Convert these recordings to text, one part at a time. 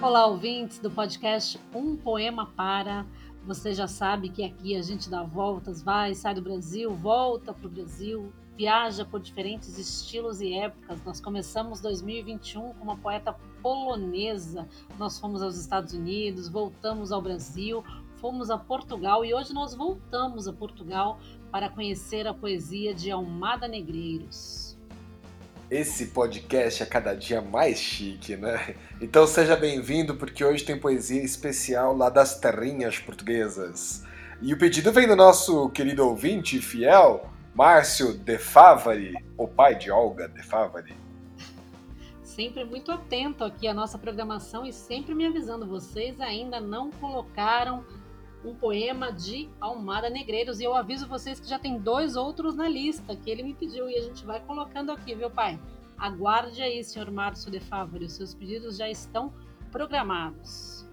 Olá, ouvintes do podcast Um Poema Para. Você já sabe que aqui a gente dá voltas, vai, sai do Brasil, volta para o Brasil, viaja por diferentes estilos e épocas. Nós começamos 2021 com uma poeta polonesa. Nós fomos aos Estados Unidos, voltamos ao Brasil, fomos a Portugal e hoje nós voltamos a Portugal para conhecer a poesia de Almada Negreiros. Esse podcast é cada dia mais chique, né? Então seja bem-vindo, porque hoje tem poesia especial lá das terrinhas portuguesas. E o pedido vem do nosso querido ouvinte fiel, Márcio De Favari, o pai de Olga De Favari. Sempre muito atento aqui à nossa programação e sempre me avisando, vocês ainda não colocaram um poema de Almada Negreiros. E eu aviso vocês que já tem dois outros na lista que ele me pediu e a gente vai colocando aqui, viu, pai? Aguarde aí, senhor Márcio de Favre, os seus pedidos já estão programados.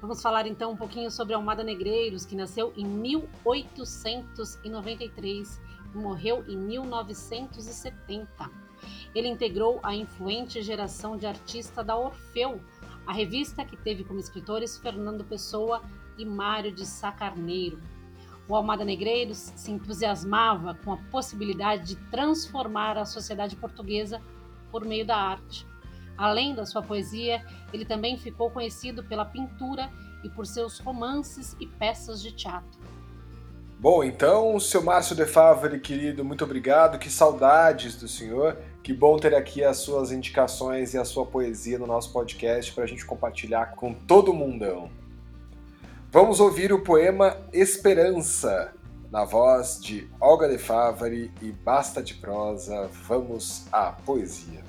Vamos falar então um pouquinho sobre Almada Negreiros, que nasceu em 1893 e morreu em 1970. Ele integrou a influente geração de artista da Orfeu, a revista que teve como escritores Fernando Pessoa e Mário de Sá Carneiro. O Almada Negreiros se entusiasmava com a possibilidade de transformar a sociedade portuguesa por meio da arte. Além da sua poesia, ele também ficou conhecido pela pintura e por seus romances e peças de teatro. Bom, então, seu Márcio de Favre, querido, muito obrigado. Que saudades do senhor. Que bom ter aqui as suas indicações e a sua poesia no nosso podcast para a gente compartilhar com todo o mundão. Vamos ouvir o poema Esperança, na voz de Olga de Favari e Basta de Prosa. Vamos à poesia.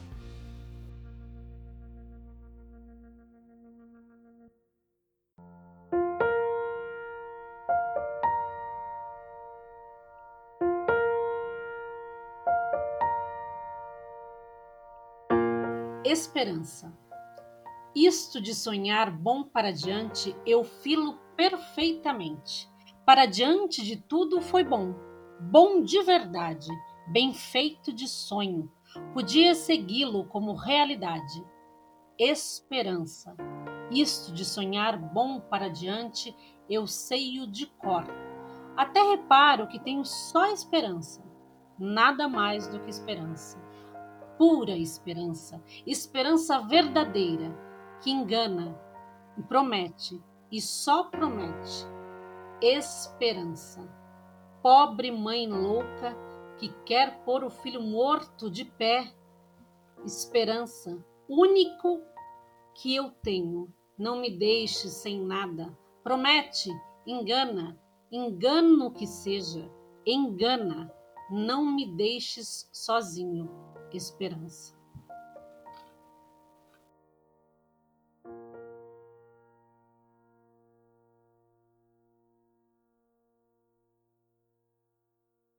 Esperança. Isto de sonhar bom para diante, eu filo perfeitamente. Para diante de tudo foi bom, bom de verdade, bem feito de sonho. Podia segui-lo como realidade. Esperança. Isto de sonhar bom para diante, eu sei-o de cor. Até reparo que tenho só esperança, nada mais do que esperança. Pura esperança, esperança verdadeira, que engana e promete e só promete esperança. Pobre mãe louca que quer pôr o filho morto de pé. Esperança, único que eu tenho. Não me deixe sem nada. Promete, engana, engano que seja, engana. Não me deixes sozinho. Esperança.